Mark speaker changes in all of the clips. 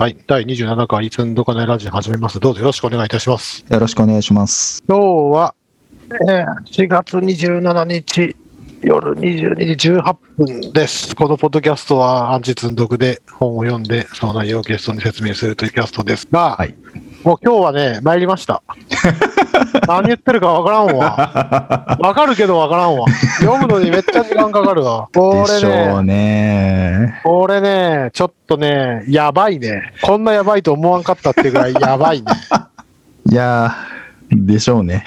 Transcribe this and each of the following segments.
Speaker 1: はい。第27回いつんどかねラジオ始めます。どうぞよろしくお願いいたします。
Speaker 2: よろしくお願いします。
Speaker 1: 今日は、えー4月27日夜22時18分です。このポッドキャストはアンチ積んどくで本を読んで、その内容をゲストに説明するというキャストですが、
Speaker 2: はい。
Speaker 1: もう今日はね、参りました。何言ってるかわからんわ。わかるけどわからんわ。読むのにめっちゃ時間かかるわ。こ
Speaker 2: でし
Speaker 1: れ
Speaker 2: ょう
Speaker 1: ね、
Speaker 2: ね。
Speaker 1: これね、ちょっとね、やばいね。こんなやばいと思わんかったってぐらいやばいね。
Speaker 2: いやー、でしょうね。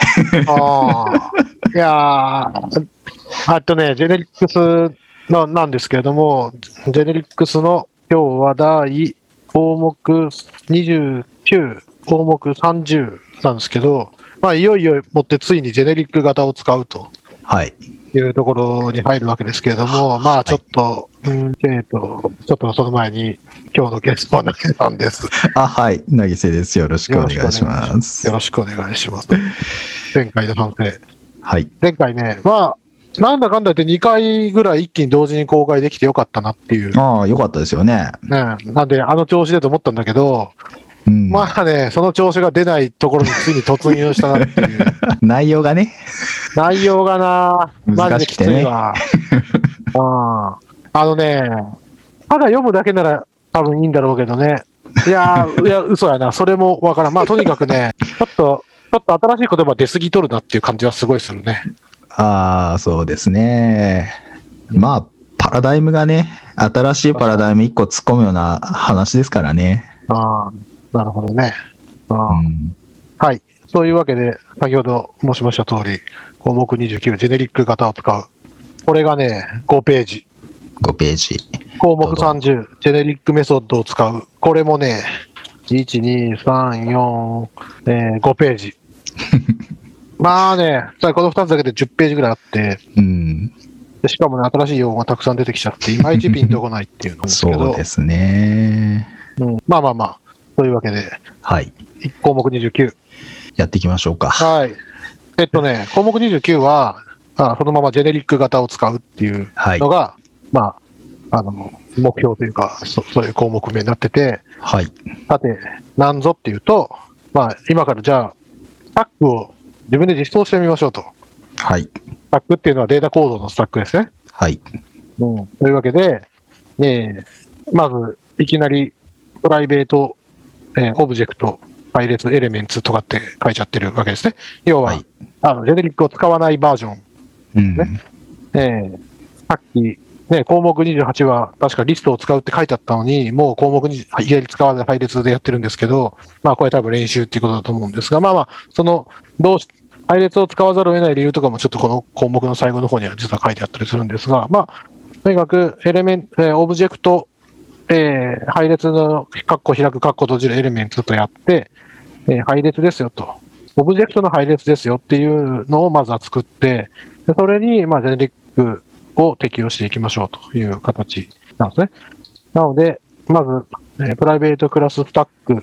Speaker 1: ああ。いやーあとね、ジェネリックスのなんですけれども、ジェネリックスの今日は第項目29、項目30なんですけど、まあ、いよいよもってついにジェネリック型を使うと
Speaker 2: はい。
Speaker 1: いうところに入るわけですけれども、まあちょっと、うん、えっと、ちょっとその前に今日のゲストは投げさんです。
Speaker 2: あ、はい。なぎせです。よろしくお願いします
Speaker 1: よ。ろしくお願いします。前回の反省。
Speaker 2: はい。
Speaker 1: 前回ね、まあ、なんだかんだ言って2回ぐらい一気に同時に公開できてよかったなっていう。ね、
Speaker 2: ああ、よかったですよね。
Speaker 1: なんで、あの調子でと思ったんだけど、
Speaker 2: うん。
Speaker 1: まあね、その調子が出ないところについに突入したなっていう。
Speaker 2: 内容がね。
Speaker 1: 内容がな、マジできついわ。うんあのね、ただ読むだけなら多分いいんだろうけどね。いやー、いや、嘘やな。それもわからん。まあ、とにかくね、ちょっと、ちょっと新しい言葉出過ぎとるなっていう感じはすごいするね。
Speaker 2: ああ、そうですね。まあ、パラダイムがね、新しいパラダイム1個突っ込むような話ですからね。
Speaker 1: ああ、なるほどね。
Speaker 2: うん。
Speaker 1: はい。そういうわけで、先ほど申しました通り、項目29、ジェネリック型を使う。これがね、5ページ。
Speaker 2: 5ページ。
Speaker 1: 項目30、ジェネリックメソッドを使う。これもね、1、2、3、4、えー5ページ。まあね、この2つだけで10ページぐらいあって、
Speaker 2: うん。
Speaker 1: でしかもね、新しい用語がたくさん出てきちゃって、いまいちピンとこないっていうのですけど、
Speaker 2: そうですね。
Speaker 1: うんまあまあまあ、というわけで、
Speaker 2: はい。
Speaker 1: 項目29。
Speaker 2: やっていきましょうか。
Speaker 1: はい。えっとね、項目29は、あそのままジェネリック型を使うっていう
Speaker 2: はい
Speaker 1: の。が、まあ、あの、目標というか、そそういう項目名になってて、
Speaker 2: はい。
Speaker 1: さて、なんぞっていうと、まあ、今からじゃあ、スタックを自分で実装してみましょうと。
Speaker 2: はい。
Speaker 1: スタックっていうのはデータ構造のスタックですね。
Speaker 2: はい。
Speaker 1: うん。というわけで、ねえまず、いきなり、プライベート、えーオブジェクト、配列、 elements とかって書いちゃってるわけですね。要は、
Speaker 2: はい
Speaker 1: あのジェネリックを使わないバージョン。
Speaker 2: うん。
Speaker 1: ねえーさっき、ね、項目28は確かリストを使うって書いてあったのに、もう項目にいきなり使わない配列でやってるんですけど、まあこれ多分練習っていうことだと思うんですが、まあまあ、その、どうし、配列を使わざるを得ない理由とかもちょっとこの項目の最後の方には実は書いてあったりするんですが、まあ、とにかくエレメント、えーオブジェクト、えー配列のカッコ開くカッコ閉じる elements とやって、えー配列ですよと。オブジェクトの配列ですよっていうのをまずは作って、でそれに、まあ、ジェネリックを適用していきましょうという形なんですね。なので、まず、えー private class Stack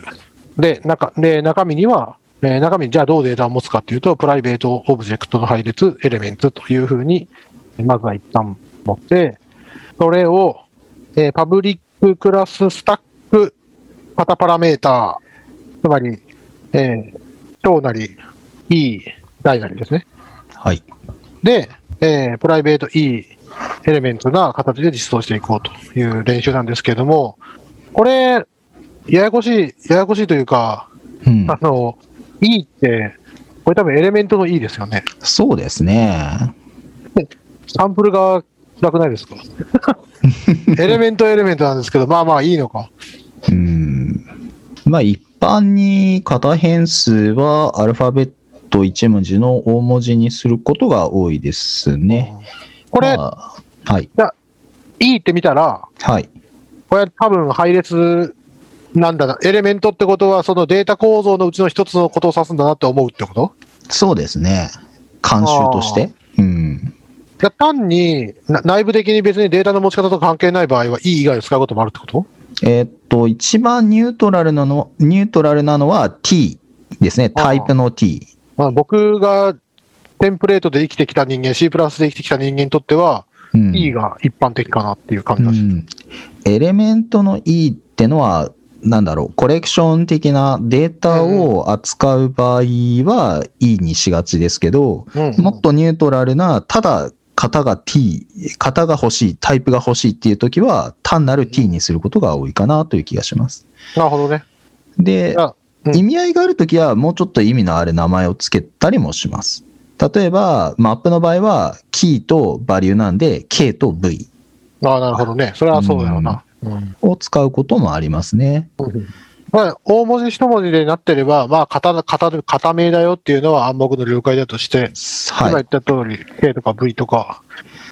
Speaker 1: で、中で中身には、えー中身じゃあどうデータを持つかっていうと、 private Object の配列、 elements というふうに、まずは一旦持って、それを、えーパブリックククラススタックパタパラメーター、つまり、えー小なり、E、大なりですね。
Speaker 2: はい。
Speaker 1: で、えープライベート E エレメントな形で実装していこうという練習なんですけれども、これ、ややこしい、ややこしいというか、
Speaker 2: うん
Speaker 1: あ。の、E って、これ多分エレメントの E ですよね。
Speaker 2: そうですね。
Speaker 1: サンプルがなくないですか？エレメントエレメントなんですけど、まあまあいいのか。
Speaker 2: うん。まあ一般に型変数はアルファベット1文字の大文字にすることが多いですね。
Speaker 1: これ、
Speaker 2: まあはい。
Speaker 1: E って見たら、
Speaker 2: はい。
Speaker 1: これ多分配列なんだな。エレメントってことは、そのデータ構造のうちの一つのことを指すんだなって思うってこと？
Speaker 2: そうですね。慣習として。うん。
Speaker 1: 単にな内部的に別にデータの持ち方と関係ない場合は E 以外を使うこともあるってこと？
Speaker 2: えーっと、一番ニュートラルなの、ニュートラルなのは t ですね。タイプの t。
Speaker 1: まあ、僕がテンプレートで生きてきた人間、C プラスで生きてきた人間にとっては、
Speaker 2: うん
Speaker 1: E が一般的かなっていう感じ
Speaker 2: う
Speaker 1: だし。
Speaker 2: んエレメントの E ってのは、なんだろう、コレクション的なデータを扱う場合は E にしがちですけど、
Speaker 1: うん
Speaker 2: もっとニュートラルな、ただ型が T、型が欲しい、タイプが欲しいっていう時は、単なる T にすることが多いかなという気がします。
Speaker 1: なるほどね。
Speaker 2: で
Speaker 1: あ、うん
Speaker 2: 意味合いがある時は、もうちょっと意味のある名前を付けたりもします。例えば、マップの場合は、キーとバリューなんで、K と V
Speaker 1: ああ、なるほどね。それはそうだよな。うん
Speaker 2: を使うこともありますね。
Speaker 1: まあ、大文字一文字でなってれば、まあ、型、型、型名だよっていうのは暗黙の了解だとして、今
Speaker 2: はい。
Speaker 1: 言った通り、K とか V とか、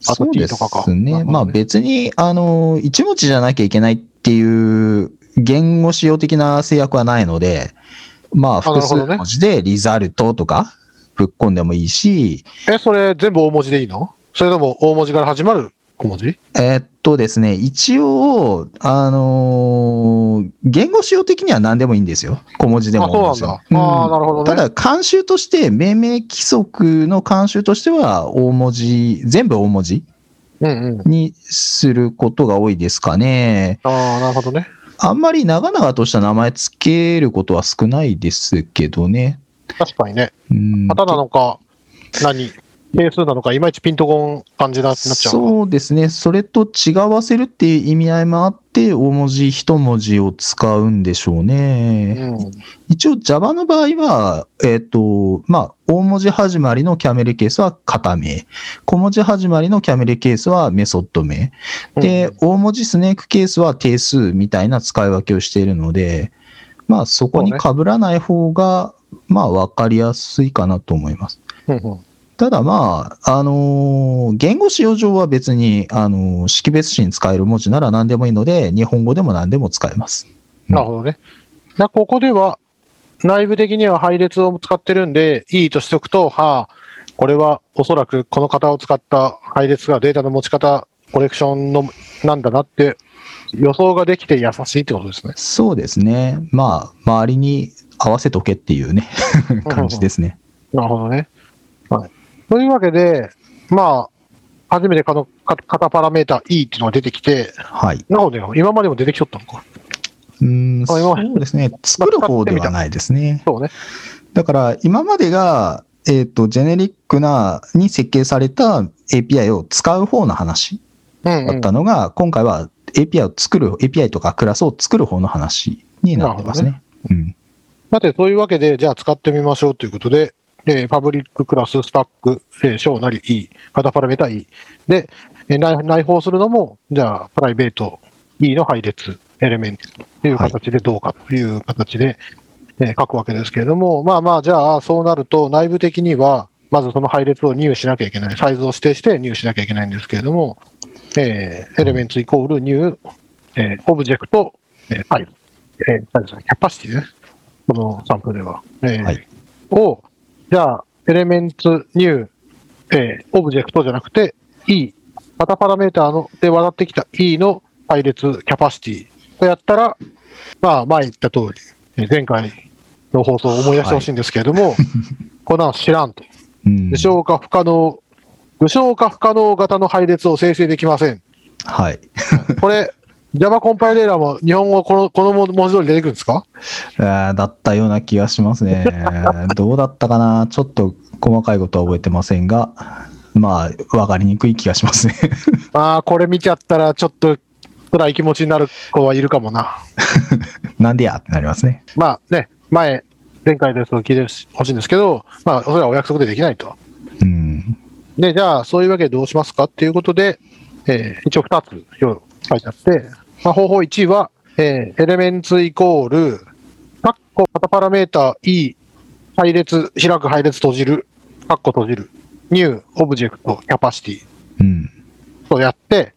Speaker 1: あと
Speaker 2: そう
Speaker 1: T
Speaker 2: で
Speaker 1: とかか。
Speaker 2: すね。
Speaker 1: なるほど
Speaker 2: まあ別に、あの、一文字じゃなきゃいけないっていう言語仕様的な制約はないので、まあ
Speaker 1: な
Speaker 2: 複数文字でリザルトとかぶっ込んでもいいし、
Speaker 1: え、それ全部大文字でいいの？それとも大文字から始まる小文字？
Speaker 2: えーっとですね、一応、あのー言語仕様的には何でもいいんですよ。小文字でも
Speaker 1: あ、そうなんだ。ああ、なるほどね。
Speaker 2: ただ、慣習として、命名規則の慣習としては、大文字、全部大文字
Speaker 1: うんうん。
Speaker 2: にすることが多いですかね。
Speaker 1: ああ、なるほどね。
Speaker 2: あんまり長々とした名前つけることは少ないですけどね。
Speaker 1: 確かにね。
Speaker 2: うん
Speaker 1: 型なのか、何？定数なのか、いまいちピンとこん感じになっちゃう。
Speaker 2: そうですね。それと違わせるっていう意味合いもあって、大文字一文字を使うんでしょうね。
Speaker 1: うん。
Speaker 2: 一応 Java の場合は、えっ、と、まあ、大文字始まりのキャメルケースは型名。小文字始まりのキャメルケースはメソッド名。で、大文字スネークケースは定数みたいな使い分けをしているので、まあ、そこに被らない方が、まあ、わかりやすいかなと思います。
Speaker 1: うんうん
Speaker 2: ただまあ、あのー言語使用上は別に、あのー識別詞に使える文字なら何でもいいので、日本語でも何でも使えます。
Speaker 1: なるほどね。なここでは、内部的には配列を使ってるんで、いいとしておくと、はあ、これはおそらくこの型を使った配列がデータの持ち方、コレクションのなんだなって予想ができて優しいってことですね。
Speaker 2: そうですね。まあ、周りに合わせとけっていうね、感じですね。
Speaker 1: なるほどね。はい。というわけで、まあ、初めてこのか型パラメータ E っていうのが出てきて、
Speaker 2: はい。
Speaker 1: なので、今までも出てきとったのか。
Speaker 2: うーん、そうですね。作る方ではないですね。
Speaker 1: そうね。
Speaker 2: だから、今までが、えっ、と、ジェネリックな、に設計された API を使う方の話
Speaker 1: うん、うん
Speaker 2: だったのが、今回は API を作る、API とかクラスを作る方の話になってますね。うん。
Speaker 1: さて、そういうわけで、じゃあ使ってみましょうということで、えーパブリッククラス、スタック、えー、小なり E、型パラメータ E。で、えー内内包するのも、じゃあ、プライベート E の配列、エレメントという形でどうかという形で、えー書くわけですけれども、まあまあ、じゃあ、そうなると、内部的には、まずその配列を入しなきゃいけない。サイズを指定して入しなきゃいけないんですけれども、えー element イコール new、えーオブジェクト、えー、サイズ、えーサイズ、キャパシティね。このサンプルでは。えー
Speaker 2: はい
Speaker 1: を、じゃあ、 element new、えーオブジェクトじゃなくて、E、型パラメーターので渡ってきた E の配列、キャパシティとやったら、まあ、前言った通り、えー前回の放送を思い出してほしいんですけれども、こんなの知らんと。
Speaker 2: うん
Speaker 1: 無償化不可能、無償化不可能型の配列を生成できません。
Speaker 2: はい。
Speaker 1: これ、Java コンパイレーラーも日本語このこの文字通り出てくるんですか？
Speaker 2: だったような気がしますね。どうだったかな？ちょっと細かいことは覚えてませんが、まあ、わかりにくい気がしますね。
Speaker 1: ああ、これ見ちゃったらちょっと辛い気持ちになる子はいるかもな。
Speaker 2: なんでや？ってなりますね。
Speaker 1: まあね、前、前回のやつを聞いてほしいんですけど、まあ、それはお約束でできないと。
Speaker 2: うん。
Speaker 1: で、じゃあ、そういうわけでどうしますか？っていうことで、えー一応2つよ書いてあって、まあ、方法1は、えー elements イコール、カッコ型パラメータ E、配列、開く配列閉じる、カッコ閉じる、 new、Object、キャパシティ
Speaker 2: うん。と
Speaker 1: とやって、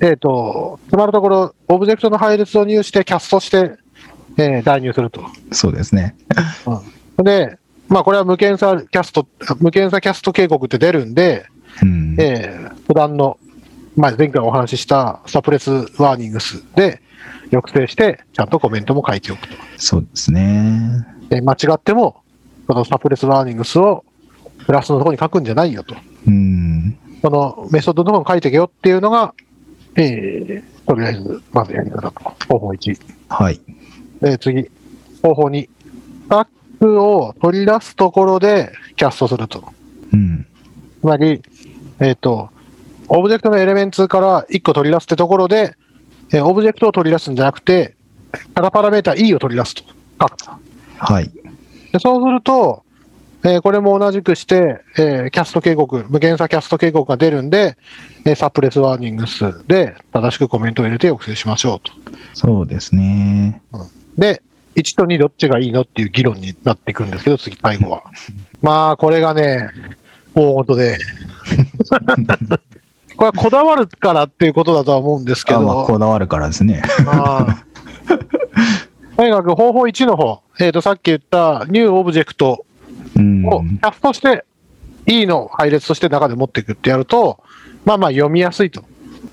Speaker 1: えっ、と、つまるところ、オブジェクトの配列を入して、キャストして、えー代入すると。
Speaker 2: そうですね。
Speaker 1: で、まあ、これは無検査キャスト、無検査キャスト警告って出るんで、
Speaker 2: うん。
Speaker 1: えー普段の、まあ、前回お話ししたサプレスワーニングスで抑制して、ちゃんとコメントも書いておくと。
Speaker 2: そうですね。
Speaker 1: で間違っても、このサプレスワーニングスをプラスのところに書くんじゃないよと。
Speaker 2: うん。
Speaker 1: このメソッドのところに書いてけよっていうのが、えーとりあえず、まずやり方と。方法1。
Speaker 2: はい。
Speaker 1: えー次、方法2。スタックを取り出すところでキャストすると。
Speaker 2: うん。
Speaker 1: つまり、えっ、と、オブジェクトの elements から1個取り出すってところで、えーオブジェクトを取り出すんじゃなくて、型パラメータ E を取り出すと。書くと
Speaker 2: はい。
Speaker 1: でそうすると、えーこれも同じくして、えーキャスト警告、無検査キャスト警告が出るんで、えー SuppressWarnings で正しくコメントを入れて抑制しましょうと。
Speaker 2: そうですね。
Speaker 1: で、1と2どっちがいいのっていう議論になっていくんですけど、次、最後は。まあ、これがね、大事で。これはこだわるからっていうことだとは思うんですけ
Speaker 2: あ
Speaker 1: ど、
Speaker 2: まあ、こだわるからですね。
Speaker 1: まあ とにかく方法1の方、えっ、と、さっき言った new Object
Speaker 2: うん。
Speaker 1: をキャストして、E の配列として中で持っていくってやると、まあまあ読みやすいと。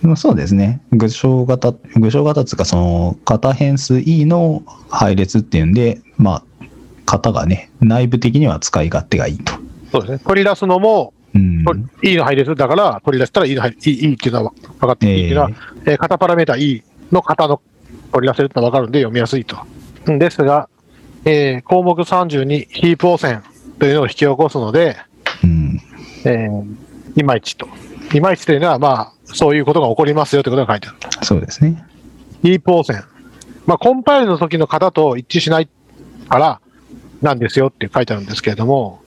Speaker 2: まあそうですね。具象型、具象型っていうか、その、型変数 E の配列っていうんで、まあ、型がね、内部的には使い勝手がいいと。
Speaker 1: そうですね。取り出すのも、
Speaker 2: うん。
Speaker 1: と E の配列だから、取り出したら E の配列、E, E っていうのは分かっていいっていうのは、えー型パラメータ E の型の取り出せるってのは分かるんで読みやすいと。うんですが、えー項目32、ヒープ汚染というのを引き起こすので、
Speaker 2: うん。
Speaker 1: えーいまいちと。いまいちというのは、まあ、そういうことが起こりますよということが書いてある。
Speaker 2: そうですね。
Speaker 1: ヒープ汚染。まあ、コンパイルの時の型と一致しないからなんですよって書いてあるんですけれども、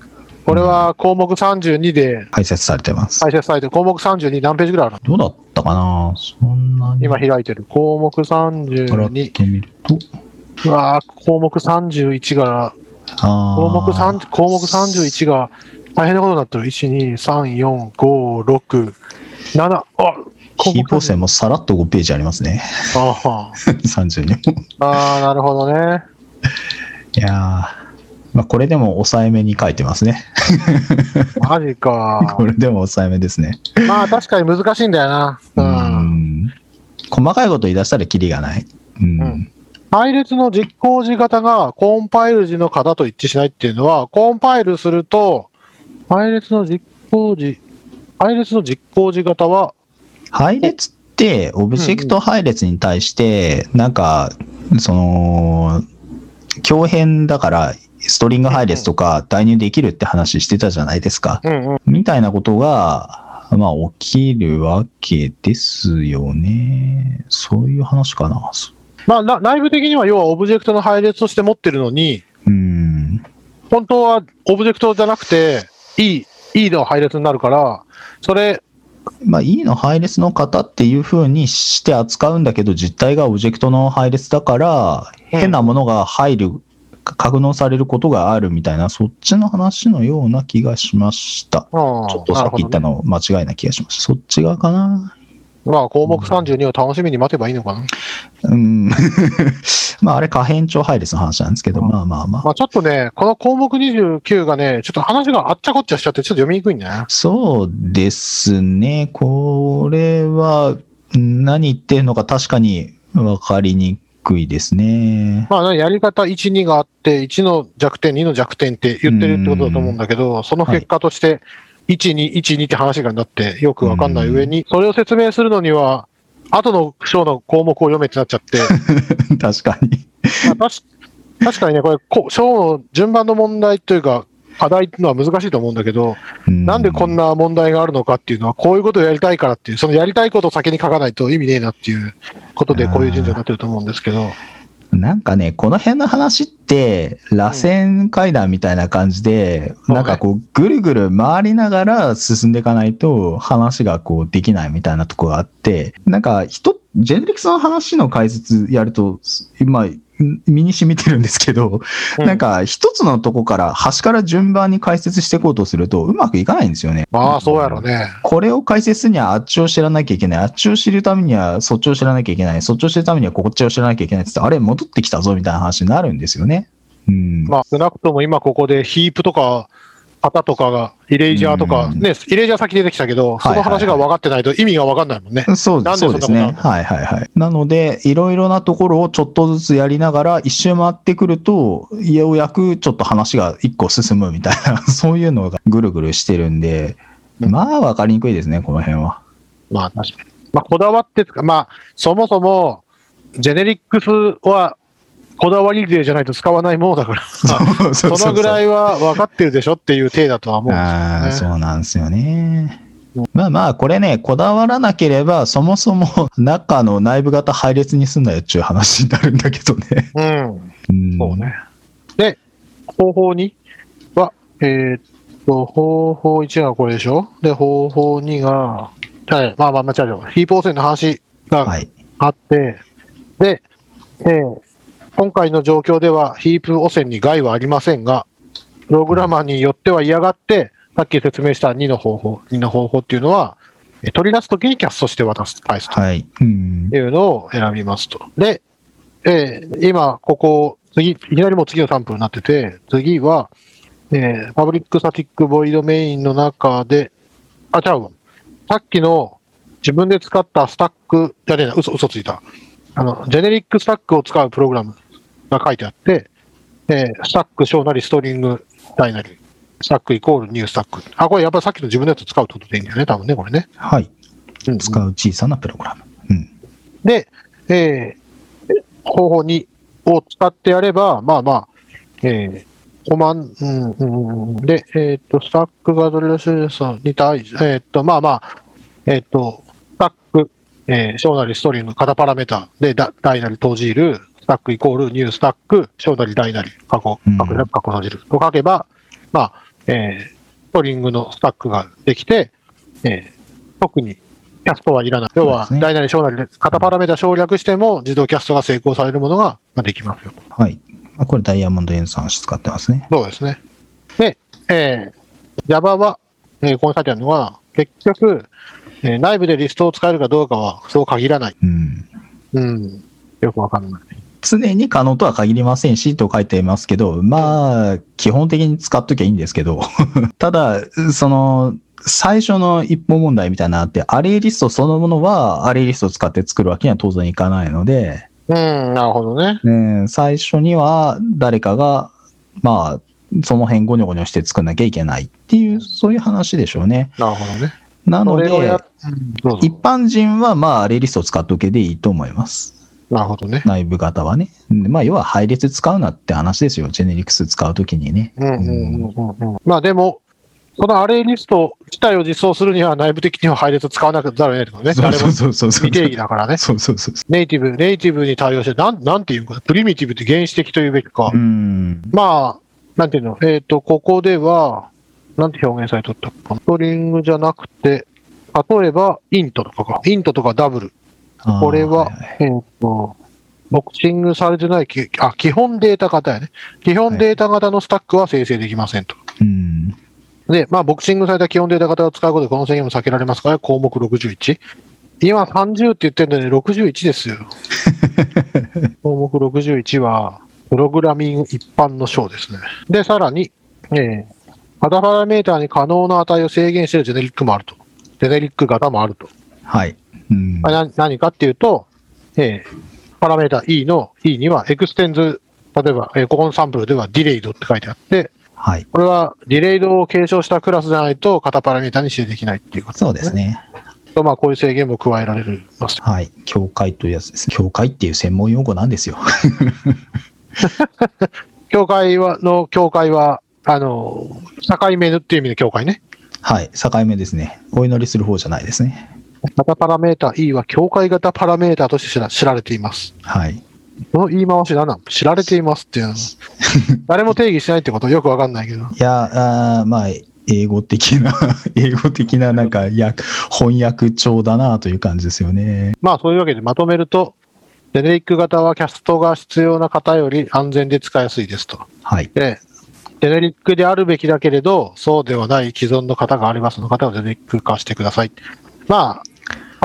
Speaker 1: これは項目32で
Speaker 2: 解説されてます。
Speaker 1: 解説されて、項目32何ページぐらいあるの？
Speaker 2: どうだったかな？そんなに。
Speaker 1: 今開いてる。項目
Speaker 2: からっ
Speaker 1: 32。
Speaker 2: てみると。
Speaker 1: うわー項目31が、
Speaker 2: あ
Speaker 1: 項目
Speaker 2: あ。
Speaker 1: 3、項目31が大変なことになってる。1、2、3、4、5、6、7、あ
Speaker 2: キーポーセンもさらっと5ページありますね。
Speaker 1: あは
Speaker 2: 30にも。
Speaker 1: あー、なるほどね。
Speaker 2: いやーまあ、これでも抑えめに書いてますね。
Speaker 1: マジか
Speaker 2: こ。れでも抑えめですね。
Speaker 1: まあ確かに難しいんだよな。う。
Speaker 2: うんん。細かいこと言い出したらキリがない。うん。
Speaker 1: うん配列の実行時型がコンパイル時の型と一致しないっていうのは、コンパイルすると、配列の実行時、配列の実行時型は、
Speaker 2: 配列って、オブジェクト配列に対して、なんか、その、強変だから、ストリング配列とか代入できるって話してたじゃないですか。
Speaker 1: うんうん。
Speaker 2: みたいなことが、まあ、起きるわけですよね。そういう話かな。
Speaker 1: まあな内部的には要はオブジェクトの配列として持ってるのに、
Speaker 2: うん。
Speaker 1: 本当はオブジェクトじゃなくて、E、E の配列になるから、それ、
Speaker 2: まあ、E の配列の型っていう風にして扱うんだけど、実体がオブジェクトの配列だから、
Speaker 1: うん
Speaker 2: 変なものが入る、格納されることがあるみたいな、そっちの話のような気がしました。
Speaker 1: ちょ
Speaker 2: っとさっき言ったの間違いな気がしました。そっち側かな。
Speaker 1: まあ項目32を楽しみに待てばいいのかな。
Speaker 2: うん。まあ、あれ、可変調配列の話なんですけど、
Speaker 1: うん
Speaker 2: まあまあまあ。
Speaker 1: まあちょっとね、この項目29がね、ちょっと話があっちゃこっちゃしちゃって、ちょっと読みにくいんだよね。
Speaker 2: そうですね。これは、何言ってるのか確かに分かりにくいですね。
Speaker 1: まあ、やり方1、2があって、1の弱点、2の弱点って言ってるってことだと思うんだけど、その結果として、1、2、1、2って話がなって、よくわかんない上に、それを説明するのには、後の章の項目を読めってなっちゃって、
Speaker 2: 確かに。
Speaker 1: まあ、確確かにね、これ、こ章の順番の問題というか、課題っていうのは難しいと思うんだけど、なんでこん
Speaker 2: な
Speaker 1: な問題があるのかっていうのは、こういうことをやりたいからっていう、そのやりたいことを先に書かないと意味ねえなっていうことで、こういう順序になってると思うんですけど、
Speaker 2: なんかね、この辺の話って、螺旋階段みたいな感じで、
Speaker 1: うん。
Speaker 2: なんかこう、ぐるぐる回りながら進んでいかないと、話がこう、できないみたいなとこがあって、なんか、人、ジェネリクスの話の解説やると、今、身に染みてるんですけど、
Speaker 1: うん
Speaker 2: なんか、一つのとこから、端から順番に解説していこうとすると、うまくいかないんですよね。
Speaker 1: まあ、そうやろね。
Speaker 2: これを解説するにはあっちを知らなきゃいけない。あっちを知るためにはそっちを知らなきゃいけない。そっちを知るためにはこっちを知らなきゃいけないって言って、あれ戻ってきたぞみたいな話になるんですよね。うん。
Speaker 1: まあ、少なくとも今ここでヒープとか、型とかが、イレイジャーとか、
Speaker 2: うん
Speaker 1: ね、イレイジャー先出てきたけど、その話が分かってないと意味が分かんないもんね。
Speaker 2: そう
Speaker 1: で
Speaker 2: すね。はいはいはい。なので、いろいろなところをちょっとずつやりながら、一周回ってくると、ようやくちょっと話が一個進むみたいな、そういうのがぐるぐるしてるんで、
Speaker 1: うん
Speaker 2: まあわかりにくいですね、この辺は。
Speaker 1: まあ、確かに。まあ、こだわってまあ、そもそも、ジェネリックスはこだわり勢じゃないと使わないものだから、そのぐら
Speaker 2: い
Speaker 1: いは分かってるでしょっていう体だとは思うん
Speaker 2: ああ、
Speaker 1: ですよね。
Speaker 2: そうなんですよね
Speaker 1: うん。
Speaker 2: まあまあ、これね、こだわらなければ、そもそも中の内部型配列にすんなよっていう話になるんだけどね。
Speaker 1: うん。
Speaker 2: うん
Speaker 1: そうね。で、方法2は、えーっと、方法1がこれでしょ？で、方法2が、はい、まあまあ、間違えた。ヒープ汚染の話が
Speaker 2: はい。
Speaker 1: あって、で、えー今回の状況ではヒープ汚染に害はありませんが、プログラマーによっては嫌がって、さっき説明した2の方法、2の方法っていうのは、えー取り出すときにキャストして渡す、返すと
Speaker 2: はい。うん。
Speaker 1: いうのを選びますと。で、えー今、ここ、次、いきなりもう次のサンプルになってて、次は、えー public static void main の中で、あ、違うわ。さっきの自分で使ったスタック、じゃねえな、嘘、嘘ついた。あの、ジェネリックスタックを使うプログラムが書いてあって、えースタック小なりストリング大なり、スタックイコールニュースタック。あ、これやっぱりさっきの自分のやつ使うってことでいいんだよね、多分ね、これね。
Speaker 2: はい。
Speaker 1: うん
Speaker 2: 使う小さなプログラム。うん。
Speaker 1: で、えー方法2を使ってやれば、まあまあ、えー、コマン、うんうんうん、で、えっ、と、スタックがどれだしに対し、えっ、と、まあまあ、えっ、と、スタック、えー、小なりストリング、型パラメータで、だ大なり閉じる、スタックイコールニュースタック、小なり大なり、過去、
Speaker 2: うん
Speaker 1: 過去、過去閉じると書けば、まあ、えー、ストリングのスタックができて、えー特にキャストはいらない。要は大なり小なりで、型パラメータ省略しても自動キャストが成功されるものがまあできますよ。
Speaker 2: はい。まあこれダイヤモンド N3 使ってますね。
Speaker 1: そうですね。で、えー、Java は、えーここに書いてあるのは、結局、えー内部でリストを使えるかどうかはそう限らない。
Speaker 2: うん。
Speaker 1: うん。よくわかんない。
Speaker 2: 常に可能とは限りませんしと書いてますけど、まあ、基本的に使っときゃいいんですけど、ただ、その、最初の一本問題みたいなのあって、アレイリストそのものはアレイリストを使って作るわけには当然いかないので、
Speaker 1: うん、なるほどね。
Speaker 2: ね、最初には誰かが、まあ、その辺ゴニョゴニョして作んなきゃいけないっていう、そういう話でしょうね。
Speaker 1: なるほどね。
Speaker 2: なので一般人はまあ、アレイリストを使っとけでいいと思います。
Speaker 1: なるほどね。
Speaker 2: 内部型はね。でまあ、要は配列使うなって話ですよ。ジェネリクス使うときにね。
Speaker 1: うんうんうんうんうん。まあでも、そのアレイリスト自体を実装するには内部的には配列を使わなくざるを得ないとね。誰も
Speaker 2: そうそうそう。
Speaker 1: 未定義だからね。
Speaker 2: そうそうそう。
Speaker 1: ネイティブ、ネイティブに対応して、なん、なんていうのかな、プリミティブって原始的というべきか。
Speaker 2: うん。
Speaker 1: まあ、なんていうの、えっ、と、ここでは、なんて表現されとったかな？ストリングじゃなくて、例えば、イントとかか。イントとかダブル。これは、
Speaker 2: いい
Speaker 1: えっ、と、ボクシングされてないき、あ、基本データ型やね。基本データ型のスタックは生成できませんと。
Speaker 2: うん。
Speaker 1: で、まあ、ボクシングされた基本データ型を使うことでこの制限も避けられますから、項目61。今30って言ってるのに61ですよ。項目61は、プログラミング一般の章ですね。で、さらに、えー、型パラメータに可能な値を制限しているジェネリックもあると。ジェネリック型もあると。
Speaker 2: はい。うん
Speaker 1: まあな何かっていうと、えー、パラメータ E の E にはエクステンズ、例えば、えーここのサンプルではディレイドって書いてあって、
Speaker 2: はい。
Speaker 1: これは Delayed を継承したクラスじゃないと型パラメータに指定できないっていうこと
Speaker 2: そうですね。
Speaker 1: と、まあ、こういう制限も加えられます。
Speaker 2: はい。境界というやつです。境界っていう専門用語なんですよ。
Speaker 1: 教会は、の教会は、あの、境目っていう意味の教会ね。
Speaker 2: はい。境目ですね。お祈りする方じゃないですね。
Speaker 1: 型パラメータ E は教会型パラメータとして知られています。
Speaker 2: はい。
Speaker 1: この言い回し何なの知られていますっていうの。誰も定義しないってことよくわかんないけど。
Speaker 2: いや、あーまあ、英語的な、英語的ななんか訳、翻訳帳だなという感じですよね。
Speaker 1: まあそういうわけでまとめると、ジェネリック型はキャストが必要な方より安全で使いやすいですと。
Speaker 2: はい。
Speaker 1: で、ジェネリックであるべきだけれど、そうではない既存の型がありますの方をジェネリック化してください。まあ、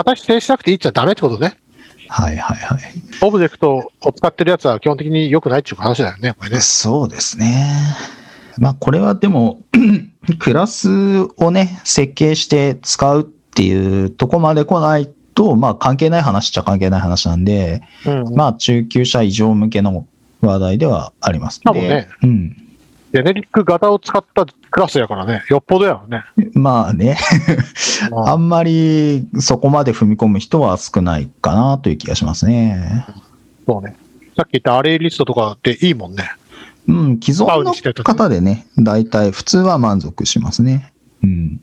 Speaker 1: 型指定しなくていいっちゃダメってことね。
Speaker 2: はいはいはい。
Speaker 1: オブジェクトを使ってるやつは基本的に良くないっていう話だよね、これね。
Speaker 2: そうですね。まあこれはでも、クラスをね、設計して使うっていうとこまで来ないと、まあ関係ない話っちゃ関係ない話なんで、
Speaker 1: うん。
Speaker 2: まあ中級者以上向けの話題ではあります。
Speaker 1: 多分ね
Speaker 2: でうん。
Speaker 1: ジェネリック型を使ったクラスやからね、よっぽどやろね。
Speaker 2: まあね、あんまりそこまで踏み込む人は少ないかなという気がしますね。
Speaker 1: そうね。さっき言ったアレイリストとかっていいもんね。
Speaker 2: うん、既存の方でね、大体普通は満足しますね。うん。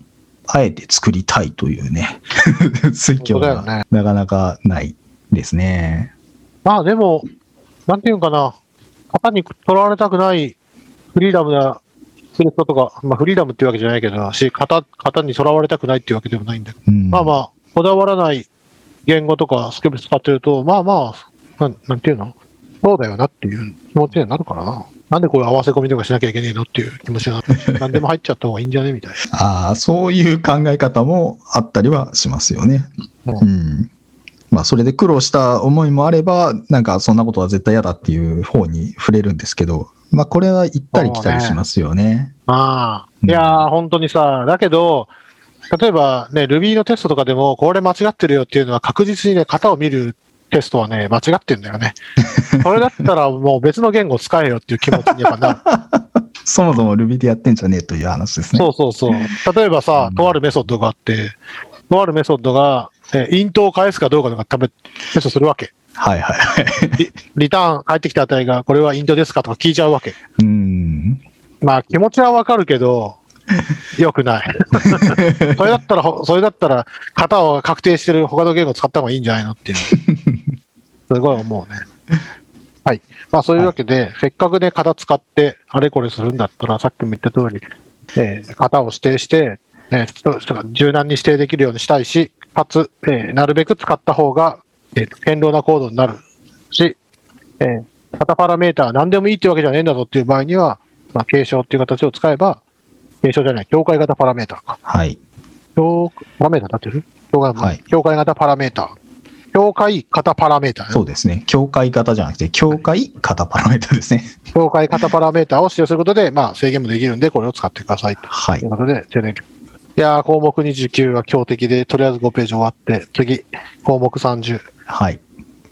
Speaker 2: あえて作りたいというね、水郷が
Speaker 1: 本当だよね
Speaker 2: なかなかないですね。
Speaker 1: まあでも、なんていうのかな、型にとらわれたくないフリーダムなする人とか、まあフリーダムっていうわけじゃないけど、し、型、型にとらわれたくないっていうわけでもないんだけど、
Speaker 2: うん、
Speaker 1: まあまあ、こだわらない言語とかスクリプト使ってると、まあまあ、なんなんていうの？そうだよなっていう気持ちにはなるからな。なんでこういう合わせ込みとかしなきゃいけねえのっていう気持ちになって、何でも入っちゃった方がいいんじゃねみたい
Speaker 2: ああ、そういう考え方もあったりはしますよね。
Speaker 1: な。
Speaker 2: う。ん。まあ、それで苦労した思いもあれば、なんかそんなことは絶対嫌だっていう方に触れるんですけど、まあ、これは行ったり来たりしますよね。
Speaker 1: まあ、
Speaker 2: うん
Speaker 1: いやー、本当にさ、だけど、例えばね、Ruby のテストとかでも、これ間違ってるよっていうのは確実にね、型を見るテストはね、間違ってんだよね。それだったらもう別の言語使えよっていう気持ちにやっぱなる。
Speaker 2: そもそも Ruby でやってんじゃねえという話ですね。
Speaker 1: そうそうそう。例えばさ
Speaker 2: うん、
Speaker 1: とあるメソッドがあって、とあるメソッドが、えイントを返すかどうかとか食べ、テストするわけ。
Speaker 2: はいはいはい。
Speaker 1: リリターン返ってきた値が、これはイントですかとか聞いちゃうわけ。
Speaker 2: うん。
Speaker 1: まあ気持ちはわかるけど、良くない。それだったらほ、それだったら、型を確定してる他の言語使った方がいいんじゃないのっていう。すごい思うね。はい。まあそういうわけで、せっかくね、型使って、あれこれするんだったら、さっきも言った通り、えー型を指定して、えー柔軟に指定できるようにしたいし、かつ、えーなるべく使った方が、えー堅牢なコードになるし、えー型パラメーター何でもいいってわけじゃねえんだぞっていう場合には、まあ、継承っていう形を使えば、継承じゃない、境界型パラメーターか。
Speaker 2: はい。
Speaker 1: 境パラメーター立ってる境界,、
Speaker 2: はい
Speaker 1: 境界型パラメーター。境界型パラメーターね、
Speaker 2: そうですね。境界型じゃなくて、境界型パラメータですね。
Speaker 1: 境界型パラメーターを使用することで、まあ、制限もできるんで、これを使ってくださいと
Speaker 2: はい
Speaker 1: いう。ことで、ジェネリック。いやー、項目29は強敵で、とりあえず5ページ終わって、次、項目30。
Speaker 2: はい。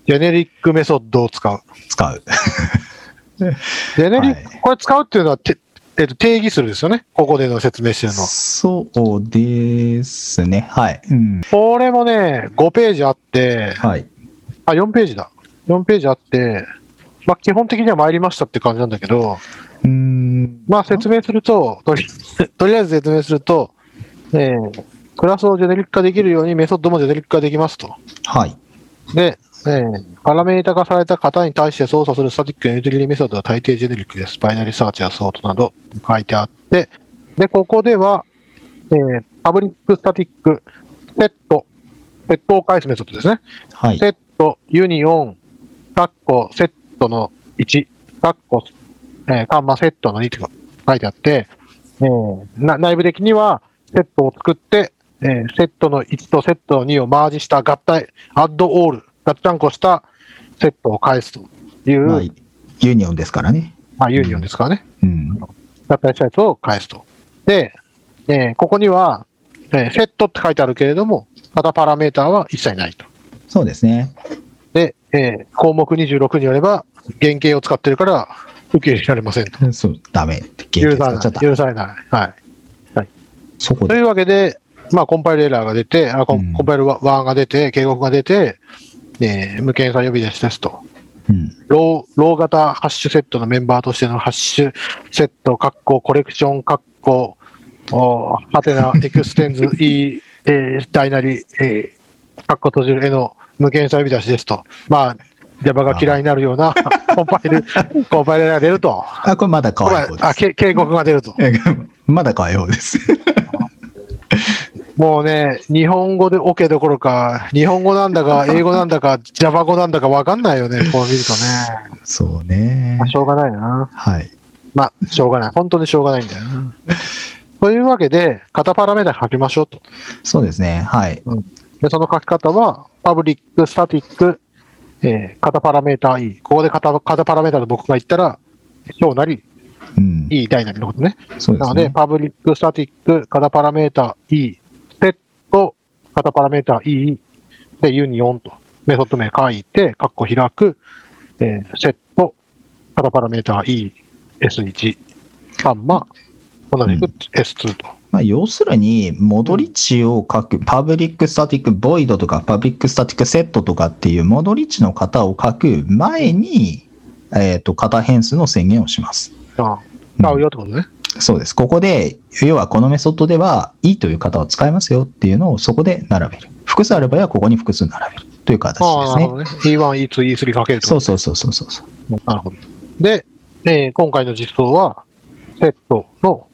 Speaker 1: ジェネリックメソッドを使う。
Speaker 2: 使う。
Speaker 1: ジェネリック、
Speaker 2: はい
Speaker 1: これ使うっていうのはて、えっと、定義するですよね？ここでの説明してるのは。
Speaker 2: そうですね。はい。うん。
Speaker 1: これもね、5ページあって、
Speaker 2: はい。
Speaker 1: あ、4ページだ。4ページあって、まあ、基本的には参りましたって感じなんだけど、
Speaker 2: うーん。
Speaker 1: まあ、説明すると、とりとりあえず説明すると、えークラスをジェネリック化できるようにメソッドもジェネリック化できますと。
Speaker 2: はい。
Speaker 1: で、えーパラメータ化された型に対して操作するスタティックやユーティリティメソッドは大抵ジェネリックです。 binarySearch や sort など書いてあって、で、ここでは、えー public static、Set、セットを返すメソッドですね。
Speaker 2: はい。
Speaker 1: セット、 union、カッコ、セットの1、カッコ、えーカンマセットの2って書いてあって、えーな内部的には、セットを作って、えーセットの1とセットの2をマージした合体、 addAll、ガッチャンコしたセットを返すという、
Speaker 2: まあ
Speaker 1: ま
Speaker 2: ユニオンですからね。
Speaker 1: あ、 union ですからね。
Speaker 2: うん。
Speaker 1: 合体したやつを返すと。で、えーここには、えーセットって書いてあるけれども、またパラメーターは一切ないと。
Speaker 2: そうですね。
Speaker 1: で、えー項目26によれば、原型を使ってるから、受け入れられませんと。
Speaker 2: そう、ダメ。原型使っちゃった。
Speaker 1: 許されない。はい。
Speaker 2: そことで。
Speaker 1: いうわけで、まあ、コンパイルエラーが出て、あコン
Speaker 2: うん
Speaker 1: コンパイルワーが出て、警告が出て、えー無検査呼び出しテスト。
Speaker 2: うん。
Speaker 1: raw、raw 型 HashSet のメンバーとしての HashSet、カッコ、 Collection、カッコ、おハテナ、 extends、E、えー、大なり、えー、カッコ閉じる絵の無検査呼び出しですと。まあ、Java が嫌いになるような コンパイル、コンパイルが出ると。
Speaker 2: あ、これまだ可愛い方です。
Speaker 1: あけ警告が出ると。
Speaker 2: まだ可愛い方です。
Speaker 1: もうね、日本語で OK どころか、日本語なんだか、英語なんだか、Java 語なんだかわかんないよね、こう見るとね。
Speaker 2: そうね
Speaker 1: まあ、。しょうがないな。
Speaker 2: はい。
Speaker 1: まあ、しょうがない。本当にしょうがないんだよな。というわけで、型パラメータ書きましょうと。
Speaker 2: そうですね。はい。
Speaker 1: で、その書き方は、 public、static、えー、型パラメータ E。ここで型型パラメータで僕が言ったら、小なり、
Speaker 2: うん。
Speaker 1: E 大なりのことね。
Speaker 2: そうで
Speaker 1: なので、
Speaker 2: すね。
Speaker 1: public、static、型パラメータ E、Set、型パラメータ E、で、 union と、メソッド名書いて、カッコ開く、えー、 Set、型パラメータ E、S1、カンマ、同じく S2 と。
Speaker 2: まあ、要するに、戻り値を書く、 public static void とか、 public static Set とかっていう戻り値の型を書く前に、えっ、と、型変数の宣言をします。
Speaker 1: あ使うよってことね。
Speaker 2: そうです。ここで、要はこのメソッドでは、E という型を使いますよっていうのをそこで並べる。複数ある場合はここに複数並べるという形
Speaker 1: ああ、
Speaker 2: ですね
Speaker 1: なるほ。どね。E1、E2、E3 かけると。
Speaker 2: そうそうそうそうそうそう。
Speaker 1: なるほど。で、えー今回の実装は、セットの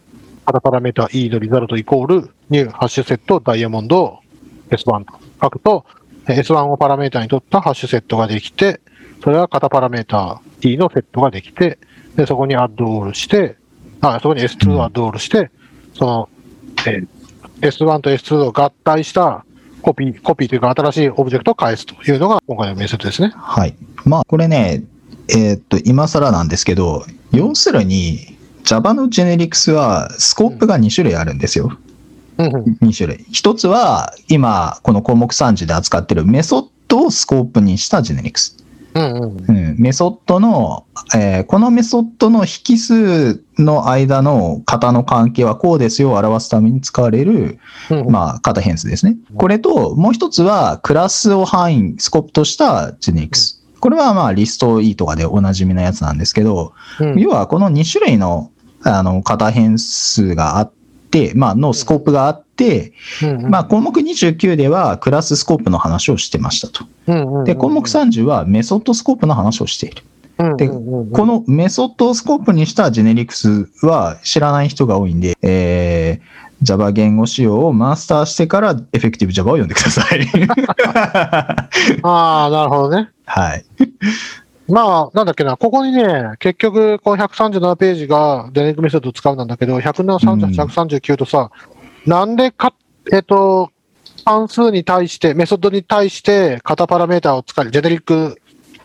Speaker 1: 型パラメータ E のリザルトイコール、ニューハッシュセットダイヤモンド S1 と書くと、S1 をパラメータに取ったハッシュセットができて、それは型パラメータ E のセットができて、で、そこにアッドオールして、あ、そこに S2 をアッドオールして、その、え S1 と S2 を合体したコピー、コピーというか新しいオブジェクトを返すというのが今回のメソッドですね。
Speaker 2: はい。まあ、これね、えーっと、今更なんですけど、要するに、Java のジェネリクスはスコープが2種類あるんですよ。
Speaker 1: うんうん。
Speaker 2: 2種類。一つは、今、この項目30で扱ってるメソッドをスコープにした generics。
Speaker 1: うんうん。
Speaker 2: うん、メソッドの、えーこのメソッドの引数の間の型の関係はこうですよを表すために使われる、
Speaker 1: うんうん
Speaker 2: まあ、型変数ですね。これと、もう一つは、クラスを範囲、スコープとした generics。これはまあ、 List E とかでおなじみなやつなんですけど、
Speaker 1: うん。
Speaker 2: 要はこの2種類の、あの、型変数があって、まあ、のスコープがあって、
Speaker 1: うんうん。
Speaker 2: まあ、項目29ではクラススコープの話をしてましたと。で、項目30はメソッドスコープの話をしている。でこ
Speaker 1: こ
Speaker 2: のメソッドをスコープにした generics は知らない人が多いんで、えー、Java 言語仕様をマスターしてからエフェクティブ Java を読んでください。
Speaker 1: ああ、なるほどね。
Speaker 2: はい。
Speaker 1: まあ、なんだっけな、ここにね、結局、この137ページがデネリックメソッドを使うんなんだけど、138、
Speaker 2: うん
Speaker 1: 139とさ、なんでか、えっ、と、関数に対して、メソッドに対して、型パラメータを使い、ジェネリック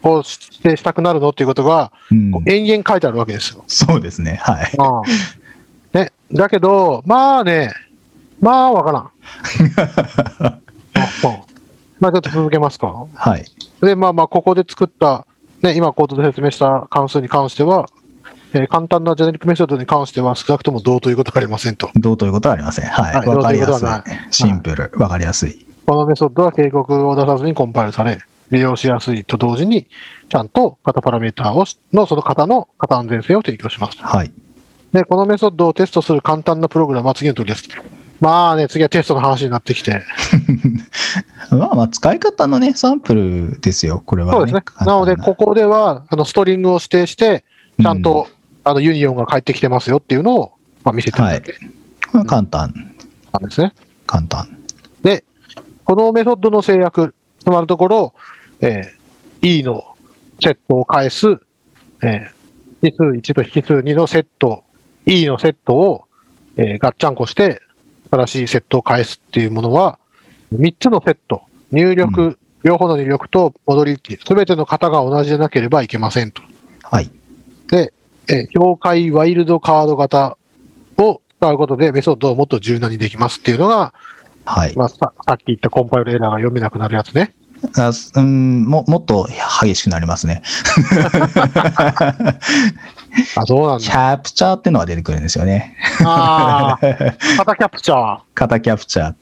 Speaker 1: を指定したくなるのっていうことが、
Speaker 2: う
Speaker 1: 延々書いてあるわけですよ。
Speaker 2: そうですね。はい。
Speaker 1: ああね、だけど、まあね、まあわからん。まあちょっと続けますか。
Speaker 2: はい。
Speaker 1: で、まあまあ、ここで作った、ね、今コードで説明した関数に関しては、えー簡単なジェネリックメソッドに関しては少なくとも同ということはありませんと。
Speaker 2: どうということはありません。はい。
Speaker 1: はい
Speaker 2: わ、かりやすい。シンプル。わかりやすい。
Speaker 1: このメソッドは警告を出さずにコンパイルされ、利用しやすいと同時に、ちゃんと型パラメータをしのその型の型安全性を提供します。
Speaker 2: はい。
Speaker 1: で、このメソッドをテストする簡単なプログラムは次の通りです。まあね、次はテストの話になってきて。
Speaker 2: まあまあ、使い方のね、サンプルですよ。これは、ね。
Speaker 1: そうですね。なので、ここでは、あの、ストリングを指定して、ちゃんと、あの、ユニオンが返ってきてますよっていうのを、まあ、見せてるだけ
Speaker 2: まあ簡単。
Speaker 1: なんですね。
Speaker 2: 簡単。
Speaker 1: で、このメソッドの制約、つまるところ、えー E のセットを返す、えー、引数1と引数2のセット、E のセットを、えーガッチャンコして、新しいセットを返すっていうものは、3つのセット、入力、
Speaker 2: う
Speaker 1: 両方の入力と戻り値、すべての型が同じでなければいけませんと。
Speaker 2: はい。
Speaker 1: で、えー境界ワイルドカード型を使うことでメソッドをもっと柔軟にできますっていうのが、
Speaker 2: はい。
Speaker 1: まあ、ささっき言ったコンパイルエラーが読めなくなるやつね。
Speaker 2: あすうんももっと激しくなりますね。
Speaker 1: あ、そうなん
Speaker 2: キ
Speaker 1: だ。
Speaker 2: ャプチャーってのが出てくるんですよね。
Speaker 1: ああ、型キャプチャー。あ
Speaker 2: 型キャプチャ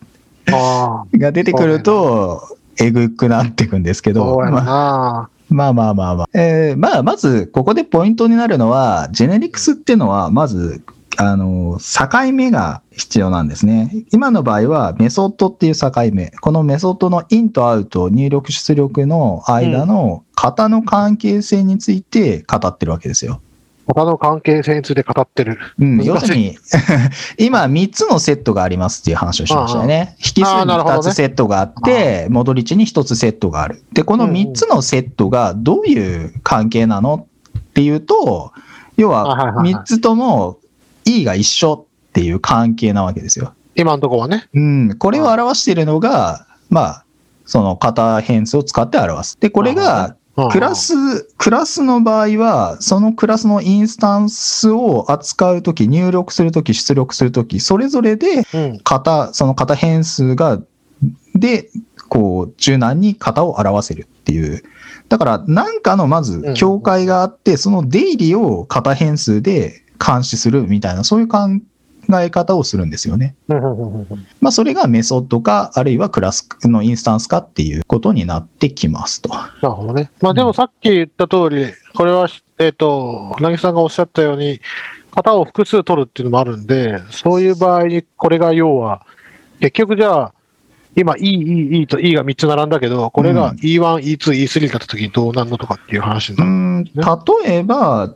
Speaker 1: あ、
Speaker 2: ーが出てくると、えぐくなっていくんですけど、まあ
Speaker 1: な。
Speaker 2: まあまあまあまあ。えーまあ、まず、ここでポイントになるのは、ジェネリクスっていうのは、まず、あの、境目が必要なんですね。今の場合は、メソッドっていう境目。このメソッドのインとアウト、入力出力の間の型の関係性について語ってるわけですよ。
Speaker 1: 型の関係性について語ってる。
Speaker 2: うん、要するに、今3つのセットがありますっていう話をしましたよね。引数に2
Speaker 1: あーなるほどね
Speaker 2: つセットがあって、戻り値に1つセットがある。で、この3つのセットがどういう関係なのっていうと、要は
Speaker 1: はいはいはい
Speaker 2: 3つとも E が一緒っていう関係なわけですよ。
Speaker 1: 今のところはね。
Speaker 2: うん、これを表しているのが、まあ、その型変数を使って表す。で、これが
Speaker 1: うん
Speaker 2: クラス、クラスの場合は、そのクラスのインスタンスを扱うとき、入力するとき、出力するとき、それぞれで
Speaker 1: うん。
Speaker 2: 型、その型変数が、で、こう、柔軟に型を表せるっていう。だから、なんかのまず境界があって、その出入りを型変数で監視するみたいな、そういう関え方をするんですよね。
Speaker 1: うんうんうんうん
Speaker 2: まあ、それがメソッドか、あるいはクラスのインスタンスかっていうことになってきますと。
Speaker 1: なるほどね。まあでもさっき言った通り、これは、えっ、と、なぎさんがおっしゃったように、型を複数取るっていうのもあるんで、そういう場合に、これが要は、結局じゃあ、今、E、E、E と E が3つ並んだけど、これが
Speaker 2: うん
Speaker 1: E1、E2、E3 だった時にどうなんのとかっていう話に
Speaker 2: う
Speaker 1: なる。
Speaker 2: ん例えば、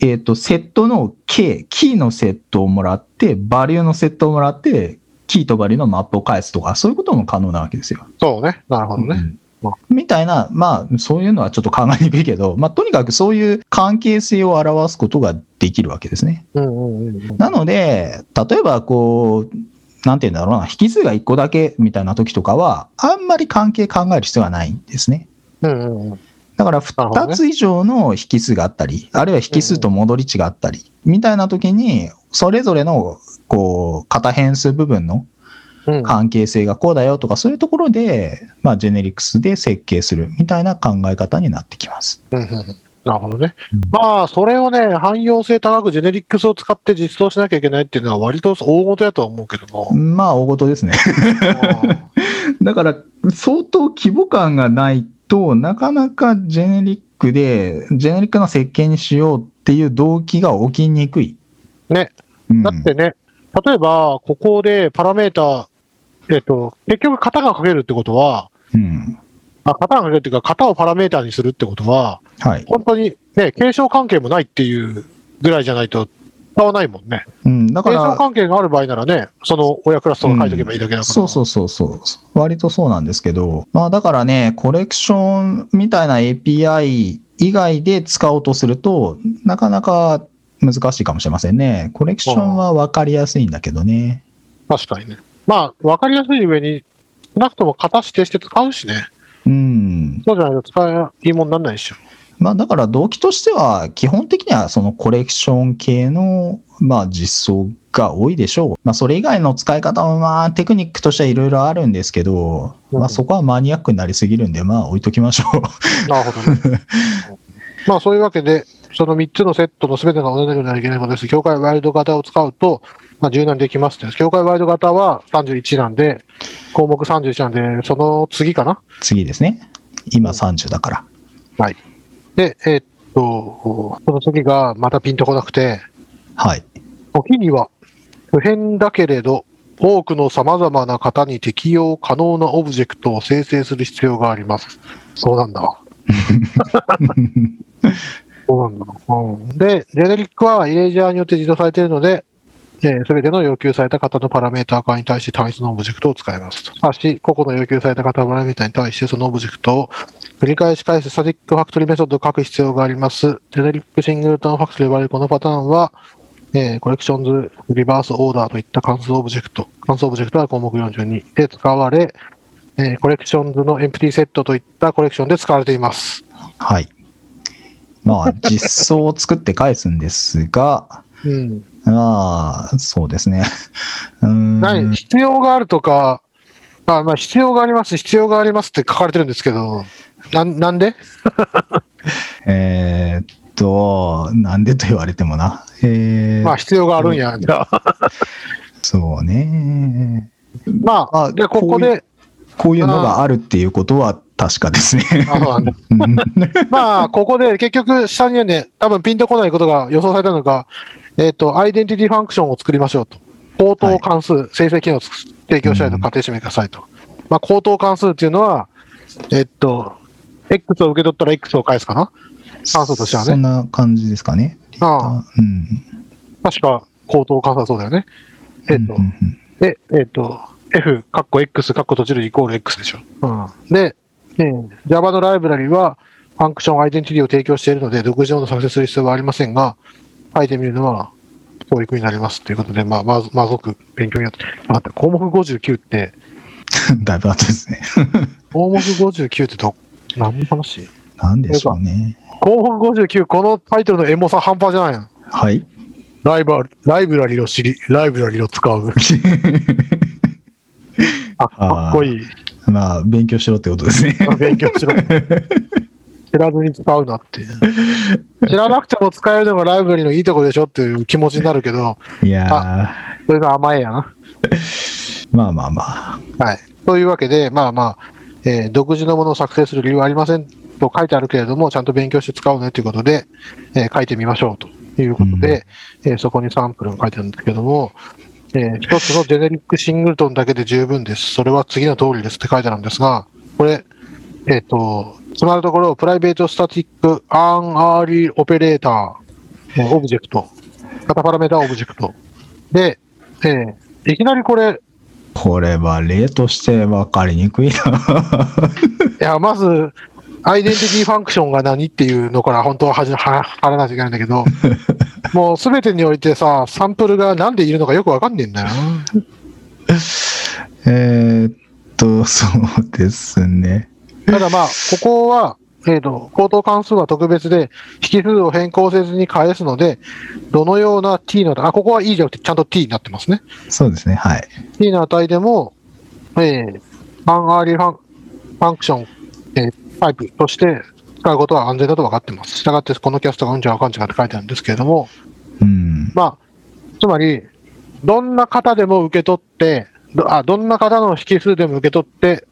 Speaker 2: えっ、と、セットの K、キーのセットをもらって、バリューのセットをもらって、キーとバリューのマップを返すとか、そういうことも可能なわけですよ。
Speaker 1: そうね。なるほどね。
Speaker 2: うんみたいな、まあ、そういうのはちょっと考えにくいけど、まあ、とにかくそういう関係性を表すことができるわけですね。
Speaker 1: うんうんうん。
Speaker 2: なので、例えばこう、なんて言うんだろうな、引数が1個だけみたいな時とかは、あんまり関係考える必要はないんですね。
Speaker 1: うんうんうん。
Speaker 2: だから
Speaker 1: なるほどね
Speaker 2: 2つ以上の引数があったり、あるいは引数と戻り値があったり、みたいな時に、それぞれの、こう、型変数部分の
Speaker 1: うん
Speaker 2: 関係性がこうだよとか、そういうところで、まあ、ジェネリクスで設計するみたいな考え方になってきます。
Speaker 1: うんうんうんなるほどね
Speaker 2: うん。
Speaker 1: まあ、それをね、汎用性高くジェネリックスを使って実装しなきゃいけないっていうのは割と大事やとは思うけども。
Speaker 2: まあ、大事ですね。だから、相当規模感がないとなかなかジェネリックで、ジェネリックな設計にしようっていう動機が起きにくい。
Speaker 1: ね。
Speaker 2: うん
Speaker 1: だってね、例えば、ここでパラメータ、えっと、結局型が書けるってことは、
Speaker 2: うん。
Speaker 1: あ型が書けるっていうか、型をパラメータにするってことは、
Speaker 2: はい。
Speaker 1: 本当にね、継承関係もないっていうぐらいじゃないと使わないもんね。
Speaker 2: うん。だから、
Speaker 1: 関係がある場合ならね、その親クラスとか書いとけばいいだけだから。
Speaker 2: そうそうそうそう。割とそうなんですけど、まあだからね、コレクションみたいな API 以外で使おうとすると、なかなか難しいかもしれませんね。コレクションは分かりやすいんだけどね。
Speaker 1: 確かにね。まあ、わかりやすい上に、少なくとも型指定して使うしね。
Speaker 2: うん。
Speaker 1: そうじゃないと使いいいもんなんないでしょ。
Speaker 2: まあだから動機としては、基本的にはそのコレクション系の、まあ実装が多いでしょう。まあそれ以外の使い方もまあテクニックとしてはいろいろあるんですけど、
Speaker 1: うん
Speaker 2: まあそこはマニアックになりすぎるんで、まあ置いときましょう。
Speaker 1: なるほどね。まあそういうわけで、その3つのセットの全てが同じなきゃいけないことです。境界ワイルド型を使うと、まあ、柔軟にできますって。境界ワイルド型は31なんで、項目31なんで、その次かな？
Speaker 2: 次ですね。今30だから。
Speaker 1: で、えーっと、その次がまたピンとこなくて、
Speaker 2: はい。
Speaker 1: 時には不変だけれど、多くの様々な型に適用可能なオブジェクトを生成する必要があります。そうなんだ。そうなんだ。うん、で、ジェネリックは erasure によって実装されているので、す、え、べ、ての要求された型のパラメータ化に対して単一のオブジェクトを使いますと。し個々の要求された型のパラメータに対してそのオブジェクトを繰り返し返す static factory method を書く必要があります。 generic singleton factory と呼ばれるこのパターンは、えー Collections、reverseOrder といった関数オブジェクト、関数オブジェクトは項目42で使われ、えーコレクションズのエンプティセットといったコレクションで使われています。
Speaker 2: はい。まあ、実装を作って返すんですが、
Speaker 1: うん。
Speaker 2: まあ、そうですね。うーん。
Speaker 1: 何必要があるとか、あまあ、必要があります、必要がありますって書かれてるんですけど、なんなんで？
Speaker 2: えーっと、なんでと言われてもな。えー
Speaker 1: まあ、必要があるんや。じゃあ
Speaker 2: そうね。
Speaker 1: まあ、
Speaker 2: あ
Speaker 1: で、ここで、
Speaker 2: こういうのがあるっていうことは確かですね。
Speaker 1: まあ、ここで結局、下にはね、多分ピンとこないことが予想されたのが、えっ、と、 identity function を作りましょうと。恒等関数、生成機能を提供したいと仮定してくださいと。まあ、恒等関数っていうのは、えっ、と、X を受け取ったら X を返すかな？関数としてはね
Speaker 2: そんな感じですかね。
Speaker 1: あ
Speaker 2: うん。
Speaker 1: 確か、恒等関数はそうだよね。えっ、と、
Speaker 2: うんうんうん
Speaker 1: で、えっ、と、f、カッコ x、カッコ閉じるイコール x でしょ。うん。で、えー Java のライブラリは、 Function identity を提供しているので、独自の作成する必要はありませんが、書いてみるのは教育になりますということで、まあ、まず、まずく勉強になって、待って、項目59って、
Speaker 2: だいぶ後ですね。
Speaker 1: 項目59ってど、何の話？
Speaker 2: なんでしょうね。
Speaker 1: 項目59、このタイトルのエモさ半端じゃないの？
Speaker 2: はい。
Speaker 1: ライブライブラリを知り、ライブラリを使う。あ、かっこいい。
Speaker 2: まあ、勉強しろってことですね。
Speaker 1: 勉強しろ。知らずに使うなって。知らなくても使えるのがライブラリのいいとこでしょっていう気持ちになるけど、
Speaker 2: いや
Speaker 1: いそういうの甘えやな。
Speaker 2: まあまあまあ。
Speaker 1: はい。というわけで、まあまあ、えー独自のものを作成する理由はありませんと書いてあるけれども、ちゃんと勉強して使うねということで、えー書いてみましょうということで、えーそこにサンプルが書いてあるんですけども、えー一つの generic singleton だけで十分です。それは次の通りですって書いてあるんですが、これ、えっ、と、つまるところ、 private static UnaryOperator Object、型パラメータ Object。で、えーいきなりこれ、
Speaker 2: これは例として分かりにくいな。
Speaker 1: いや、まず、 identity function が何っていうのから本当ははじは貼らなきゃいけないんだけど、もうすべてにおいてさ、サンプルがなんでいるのかよくわかんねえんだよな。
Speaker 2: えーっと、そうですね。
Speaker 1: ただまあ、ここは、えっ、と、恒等関数は特別で、引数を変更せずに返すので、どのような t の、あ、ここは e じゃなくてちゃんと t になってますね。
Speaker 2: そうですね。はい。
Speaker 1: t の値でも、えー、 unary fun function、えータイプとして使うことは安全だと分かってます。したがって、このキャストがうんちゃらかんちゃらって書いてあるんですけれども、
Speaker 2: うん。
Speaker 1: まあ、つまり、どんな型でも受け取って、どあどんな型の引数でも受け取って、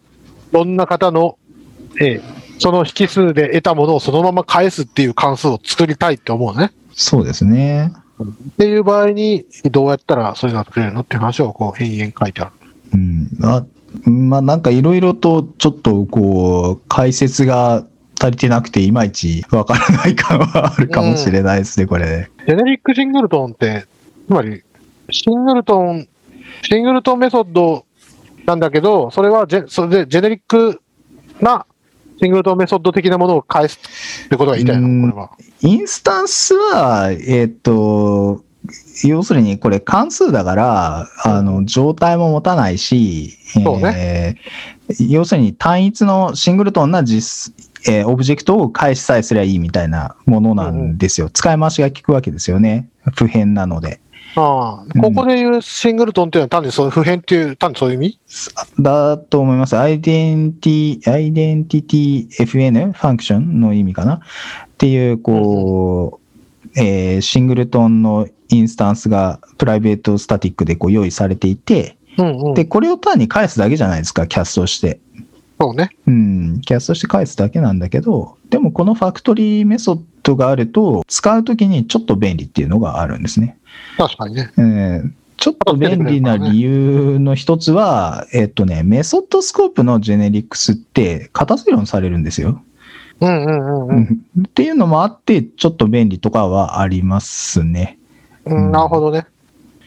Speaker 1: どんな型の、えーその引数で得たものをそのまま返すっていう関数を作りたいって思うね。
Speaker 2: そうですね。
Speaker 1: っていう場合に、どうやったらそういうのが作れるのっていう話をこう延々書いてある。
Speaker 2: うん。あまあなんかいろいろとちょっとこう、解説が足りてなくていまいちわからない感はあるかもしれないですね、これね。
Speaker 1: ジェネリックシングルトンって、つまり、シングルトン、シングルトンメソッドなんだけど、それはジェ、それでジェネリックなシングルトンメソッド的なものを返すってことが言いたい
Speaker 2: うん
Speaker 1: の、これは。
Speaker 2: インスタンスは、えーっと、要するにこれ関数だから、あの、状態も持たないし、
Speaker 1: そう
Speaker 2: えー要するに単一の singleton な実、えーオブジェクトを返しさえすりゃいいみたいなものなんですよ。使い回しが効くわけですよね。不変なので。
Speaker 1: ああここで言う singleton っていうのは単にそういう不変っていう、単にそういう意味？
Speaker 2: だと思います。アイデンティ、アイデンティティ FN ファンクションの意味かな？っていう、こう、えー singleton のインスタンスが private static でこう用意されていて、
Speaker 1: うんうん。
Speaker 2: で、これを単に返すだけじゃないですか、キャストして。
Speaker 1: そうね。
Speaker 2: うん、キャストして返すだけなんだけど、でもこの factory method があると、使うときにちょっと便利っていうのがあるんですね。
Speaker 1: 確かにね。
Speaker 2: えーちょっと便利な理由の一つは、えっとね、メソッドスコープの generics って型推論されるんですよ。
Speaker 1: うんうんうんう。
Speaker 2: うんんっていうのもあって、ちょっと便利とかはありますね。
Speaker 1: うん、なるほどね。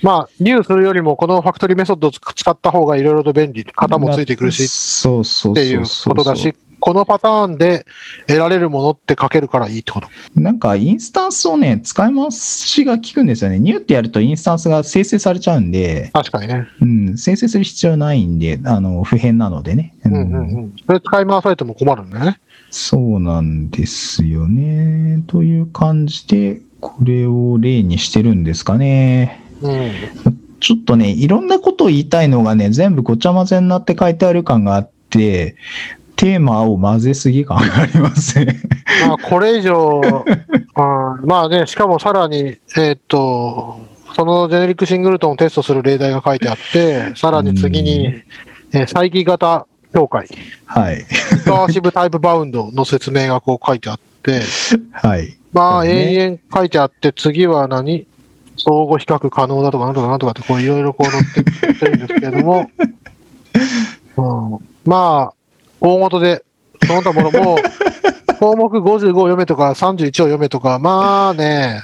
Speaker 1: まあ、ニューするよりも、このファクトリーメソッドを使った方がいろいろと便利、型もついてくるし
Speaker 2: そうそう
Speaker 1: っていうことだし、このパターンで得られるものって書けるからいいってこと？
Speaker 2: なんかインスタンスをね、使い回しが効くんですよね。ニューってやるとインスタンスが生成されちゃうんで、
Speaker 1: 確かにね。
Speaker 2: うん、生成する必要ないんで、あの、普遍なのでね。
Speaker 1: うんうんうん。それ使い回されても困るんだよね。
Speaker 2: そうなんですよね。という感じで、これを例にしてるんですかね。
Speaker 1: うん。
Speaker 2: ちょっとね、いろんなことを言いたいのがね、全部ごちゃ混ぜになって書いてある感があって、テーマを混ぜすぎ感がありますね。
Speaker 1: まあ、これ以上、あーまあね、しかもさらに、えーっと、そのジェネリックシングルトンをテストする例題が書いてあって、さらに次
Speaker 2: う
Speaker 1: に、えー再帰型境界、
Speaker 2: はい。
Speaker 1: リカーシブタイプバウンドの説明がこう書いてあって、
Speaker 2: はい。
Speaker 1: まあ、
Speaker 2: そうね
Speaker 1: 延々書いてあって、次は何？相互比較可能だとかなんとかなんとかって、こういろいろこう載ってってるんですけれども、うん、まあ、大元で、その他ものも、項目55を読めとか31を読めとか、まあね、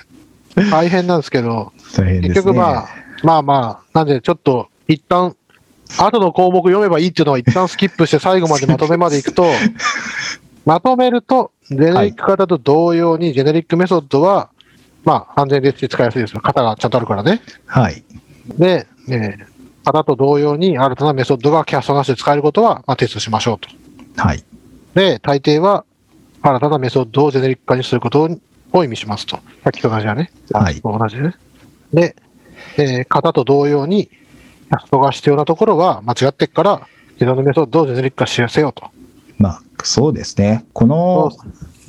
Speaker 1: 大変なんですけど、
Speaker 2: ね。
Speaker 1: 結局まあ、まあまあ、なんでちょっと一旦、後の項目読めばいいっていうのは一旦スキップして最後までまとめまでいくと、まとめると、ジェネリック型と同様に、ジェネリックメソッドは、まあ、安全ですし使いやすいですよ。型がちゃんとあるからね。
Speaker 2: はい。
Speaker 1: で、えー型と同様に新たなメソッドがキャストなしで使えることは、まあ、テストしましょうと。
Speaker 2: はい。
Speaker 1: で、大抵は、新たなメソッドをジェネリック化にすることを意味しますと。さっきと同じだね。
Speaker 2: はい
Speaker 1: 同じね。で、えー型と同様に、キャストが必要なところは間違ってっから、既存のメソッドをジェネリック化しせよと。
Speaker 2: まあ、そうですね。この、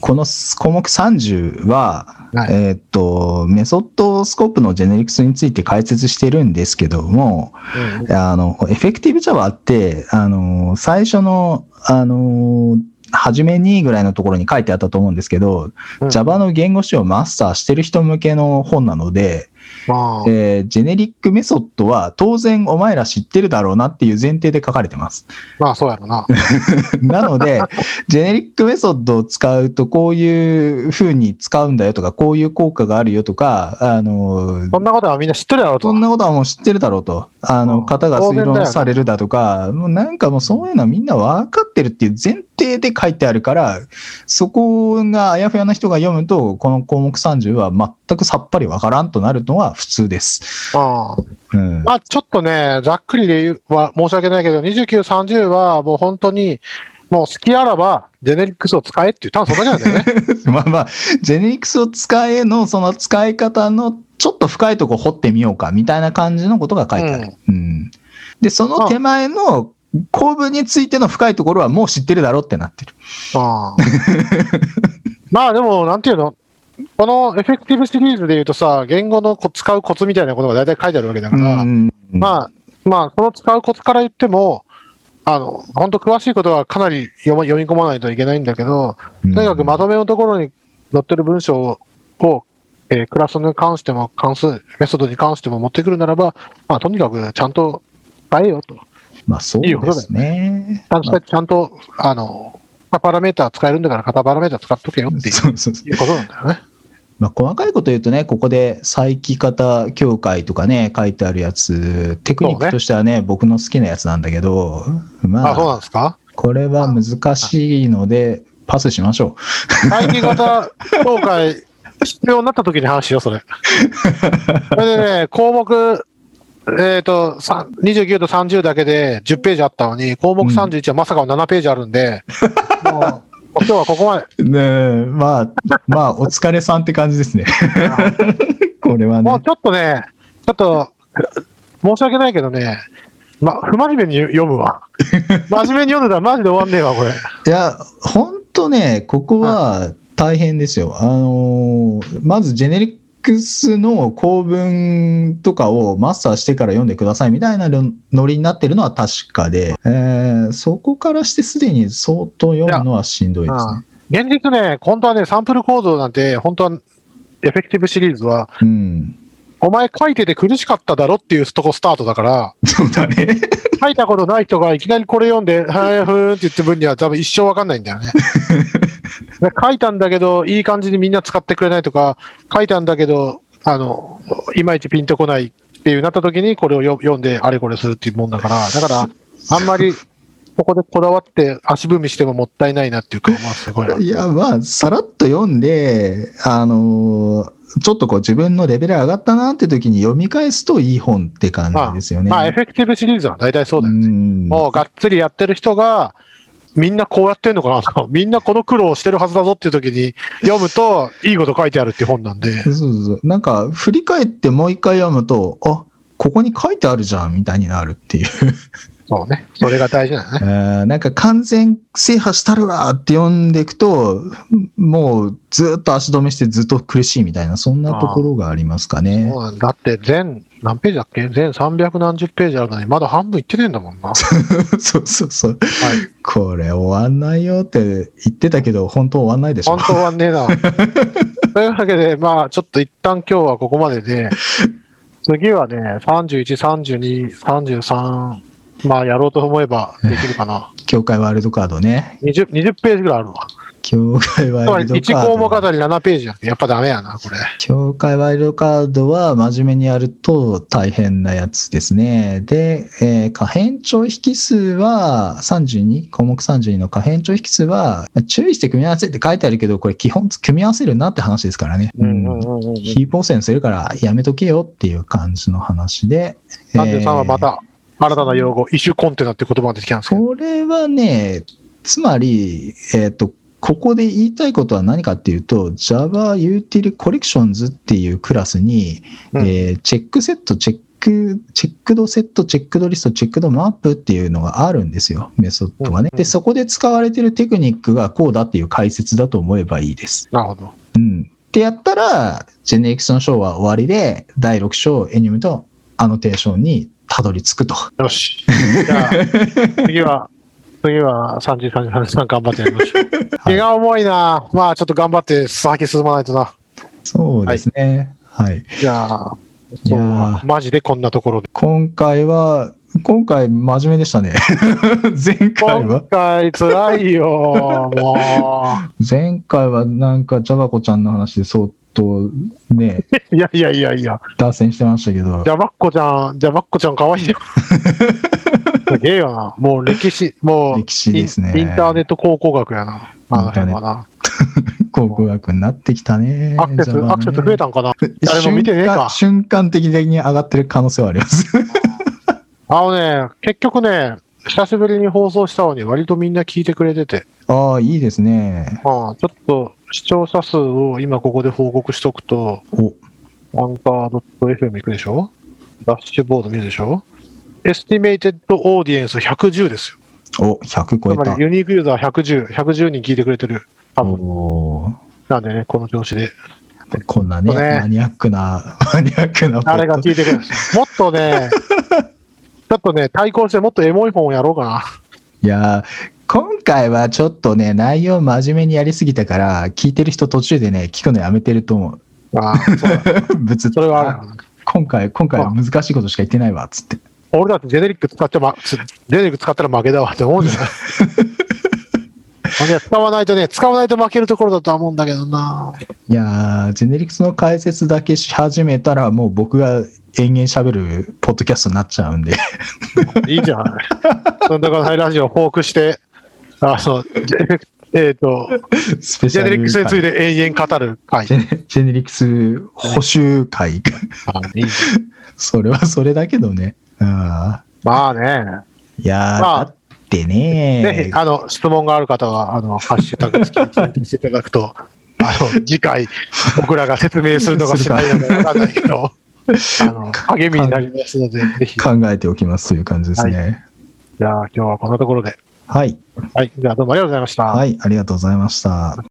Speaker 2: この項目30は、
Speaker 1: はい。
Speaker 2: えーっと、メソッドスコープのジェネリクスについて解説してるんですけども、
Speaker 1: うん
Speaker 2: あの、 Effective Java って、あの、最初の、あの、初めにぐらいのところに書いてあったと思うんですけど、
Speaker 1: うん。
Speaker 2: Java の言語詞をマスターしてる人向けの本なので、
Speaker 1: まあ、
Speaker 2: えージェネリックメソッドは当然お前ら知ってるだろうなっていう前提で書かれてます。
Speaker 1: まあ、そうやろな。
Speaker 2: なので、ジェネリックメソッドを使うとこういう風に使うんだよとか、こういう効果があるよとか、あの、
Speaker 1: そんなことはみんな知ってるやろうと。
Speaker 2: そんなことはもう知ってるだろうと。あの、
Speaker 1: うん
Speaker 2: 方が推論されるだとか、もうなんかもうそういうのはみんな分かってるっていう前提で書いてあるから、そこがあやふやな人が読むと、この項目30は全くさっぱり分からんとなるのは普通です。
Speaker 1: ああ
Speaker 2: うん。
Speaker 1: まあ、ちょっとね、ざっくりで言うは申し訳ないけど、29、30はもう本当に、もう好きあらば、ジェネリックスを使えっていう、多分そんだけなんだよね。
Speaker 2: まあまあ、ジェネリクスを使えの、その使い方のちょっと深いとこ掘ってみようか、みたいな感じのことが書いてある。うん。で、その手前の構文についての深いところはもう知ってるだろうってなってる。
Speaker 1: ああ まあでも、なんていうの？この Effective シリーズで言うとさ、言語のこ使うコツみたいなことが大体書いてあるわけだから、
Speaker 2: うん
Speaker 1: まあ、まあ、その使うコツから言っても、あの、本当詳しいことはかなり読み込まないといけないんだけど、とにかくまとめのところに載ってる文章を、えークラスに関しても関数、メソッドに関しても持ってくるならば、まあ、とにかくちゃんと使えよと。
Speaker 2: まあそうですね。
Speaker 1: ちゃんと、ちゃんと、あの、まあパラメータ使えるんだから、片パラメータ使っとけよっていうことなんだよね。
Speaker 2: まあ、細かいこと言うとね、ここで再起方協会とかね、書いてあるやつ、テクニックとしてはね、僕の好きなやつなんだけど、ま
Speaker 1: あ、そうな
Speaker 2: あ、
Speaker 1: んですか？
Speaker 2: これは難しいので、パスしましょ
Speaker 1: 待機型協会、必要になった時に話しよう、それ。それでね、項目、えっ、と、さ29と30だけで10ページあったのに、項目31はまさかの7ページあるんで、もう今日はここまで。
Speaker 2: う。ねえ、まあ、まあ、お疲れさんって感じですね。これはね。
Speaker 1: もうちょっとね、ちょっと、申し訳ないけどね、ま、不真面目に読むわ。真面目に読んでたらマジで終わんねえわ、これ。
Speaker 2: いや、ほんとね、ここは大変ですよ。あのーまずジェネリックスの構文とかをマスターしてから読んでくださいみたいなのノリになってるのは確かで、えーそこからしてすでに相当読むのはしんどいですね。
Speaker 1: 現実ね、本当はね、サンプルコードなんて、本当は、 Effective シリーズは、
Speaker 2: うん。
Speaker 1: お前書いてて苦しかっただろっていうとこスタートだから、
Speaker 2: そうだね。
Speaker 1: 書いたことない人がいきなりこれ読んで、はい、ふーんって言って分には多分一生わかんないんだよね。で 書いたんだけど、いい感じにみんな使ってくれないとか、書いたんだけど、あの、いまいちピンとこないっていうなった時にこれをよ読んであれこれするっていうもんだから、だから、あんまり、ここでこだわって足踏みしてももったいないなっていうか、まあすごい。
Speaker 2: いや、まあ、さらっと読んで、あのーちょっとこう自分のレベル上がったなって時に読み返すといい本って感じですよね。
Speaker 1: まあ、エフェクティブシリーズは大体そうだよね。
Speaker 2: ん
Speaker 1: もうがっつりやってる人が、みんなこうやってんのかなと、みんなこの苦労をしてるはずだぞっていう時に読むと、いいこと書いてあるっていう本なんで。
Speaker 2: そうそうそう。なんか、振り返ってもう一回読むと、あ、ここに書いてあるじゃん、みたいになるっていう。
Speaker 1: そうね。それが大事だよね。
Speaker 2: えーなんか完全制覇したるわって読んでいくと、もうずっと足止めしてずっと苦しいみたいな、そんなところがありますかね。
Speaker 1: だだって全、何ページだっけ？全300何十ページあるのに、まだ半分いってねえんだもんな。は
Speaker 2: そうそうそう。
Speaker 1: い。
Speaker 2: これ終わんないよって言ってたけど、本当終わんないでしょ
Speaker 1: 本。当はねえな。というわけで、まあ、ちょっと一旦今日はここまでで、次はね、31、32、33、まあ、やろうと思えばできるかな。
Speaker 2: 協会ワールドカードね。
Speaker 1: 20, 20ページぐらいあるわ。
Speaker 2: 協会ワイルドカード。
Speaker 1: 1項目あたり7ページなんてやっぱダメやな、これ。
Speaker 2: 協会ワイルドカードは真面目にやると大変なやつですね。で、えー可変帳引数は32、項目32の可変帳引数は注意して組み合わせって書いてあるけど、これ基本組み合わせるなって話ですからね。
Speaker 1: うんうんうんうん。
Speaker 2: 非当選するからやめとけよっていう感じの話で。
Speaker 1: 33はま
Speaker 2: えー
Speaker 1: た新たな用語、イシュコンテナって言葉が出てきたんですけど。
Speaker 2: これはね、つまり、えっ、と、ここで言いたいことは何かっていうと、Java Util Collections っていうクラスに、
Speaker 1: うん
Speaker 2: えーチェックセット、チェック、チェックドセット、チェックドリスト、チェックドマップっていうのがあるんですよ、メソッドがね。
Speaker 1: うん
Speaker 2: で、そこで使われてるテクニックがこうだっていう解説だと思えばいいです。
Speaker 1: なるほど。
Speaker 2: うん。ってやったら、ジェネリクスの章は終わりで、第6章、エニムとアノテーションにたどり着くと。
Speaker 1: よし。じゃあ、次は、次は3時33時頑張ってやりましょう。気が重いな。まあ、ちょっと頑張って先進まないとな。
Speaker 2: そうですね。はい。
Speaker 1: じゃあ、
Speaker 2: いや
Speaker 1: マジでこんなところで。
Speaker 2: 今回は、今回真面目でしたね。前回
Speaker 1: 今
Speaker 2: は
Speaker 1: 回辛いよ、も
Speaker 2: 前回はなんかジャバコちゃんの話で相当ね、
Speaker 1: う。いやいやいやいや。
Speaker 2: 脱線してましたけど
Speaker 1: じ、ゃばっこちゃん、じゃばっこちゃん可愛いよ。すげえよな。もう歴史、もう、
Speaker 2: 歴史ですね
Speaker 1: インインターネット考古学やな。あの辺はな。
Speaker 2: 考古学になってきたね。
Speaker 1: アクセス、
Speaker 2: ね
Speaker 1: アクセス増えたんかな？誰も見てねえか。
Speaker 2: 瞬間瞬間的に上がってる可能性はあります。
Speaker 1: あのね、結局ね、久しぶりに放送したのに割とみんな聞いてくれてて、
Speaker 2: ああ、いいですね。
Speaker 1: まあ、ちょっと視聴者数を今ここで報告しとくと、
Speaker 2: お、
Speaker 1: アンカー .fm 行くでしょ？ダッシュボード見るでしょ？ estimated audience 110ですよ。
Speaker 2: お、100超えた
Speaker 1: つまり。ユニークユーザー110、110人聞いてくれてる。多分なんでね、この調子で。
Speaker 2: こんなね、
Speaker 1: ね
Speaker 2: マニアックな、マニアックな。
Speaker 1: 誰が聞いてくれるもっとね、ちょっとね、対抗してもっとエモい本をやろうかな。
Speaker 2: いやー、今回はちょっとね、内容真面目にやりすぎたから、聞いてる人途中でね、聞くのやめてると思う。
Speaker 1: ああ、そうだ。
Speaker 2: 別
Speaker 1: それは。
Speaker 2: 今回、今回は難しいことしか言ってないわ、つって。
Speaker 1: 俺だってジェネリック使ってま、ジェネリック使ったら負けだわって思うんじゃない？使わないとね、使わないと負けるところだとは思うんだけどな。
Speaker 2: いやー、ジェネリクスの解説だけし始めたら、もう僕が延々喋るポッドキャストになっちゃうんで。
Speaker 1: いいじゃない。そんなからラジオをフォークして、あの、ジェえっ、と、
Speaker 2: スペシャル
Speaker 1: ジェネリックスについ
Speaker 2: 回
Speaker 1: て永遠語る回
Speaker 2: ジ。ェネジェネリクス補修会。
Speaker 1: あいい
Speaker 2: それはそれだけどね。あ
Speaker 1: まあね。
Speaker 2: ーいやー、
Speaker 1: まあ
Speaker 2: だって
Speaker 1: ぜ
Speaker 2: ね
Speaker 1: ひ、あの、質問がある方は、あの、ハッシュタグ付きにしていただくと、あの、次回、僕らが説明するのがしないのかわかんないけど、あの、励みになりますので、ぜひ。じ
Speaker 2: 考えておきますという感じですね。
Speaker 1: ゃあ、今日はこんなところで。
Speaker 2: はい。
Speaker 1: はい。じゃあ、どうもありがとうございました。
Speaker 2: はい、ありがとうございました。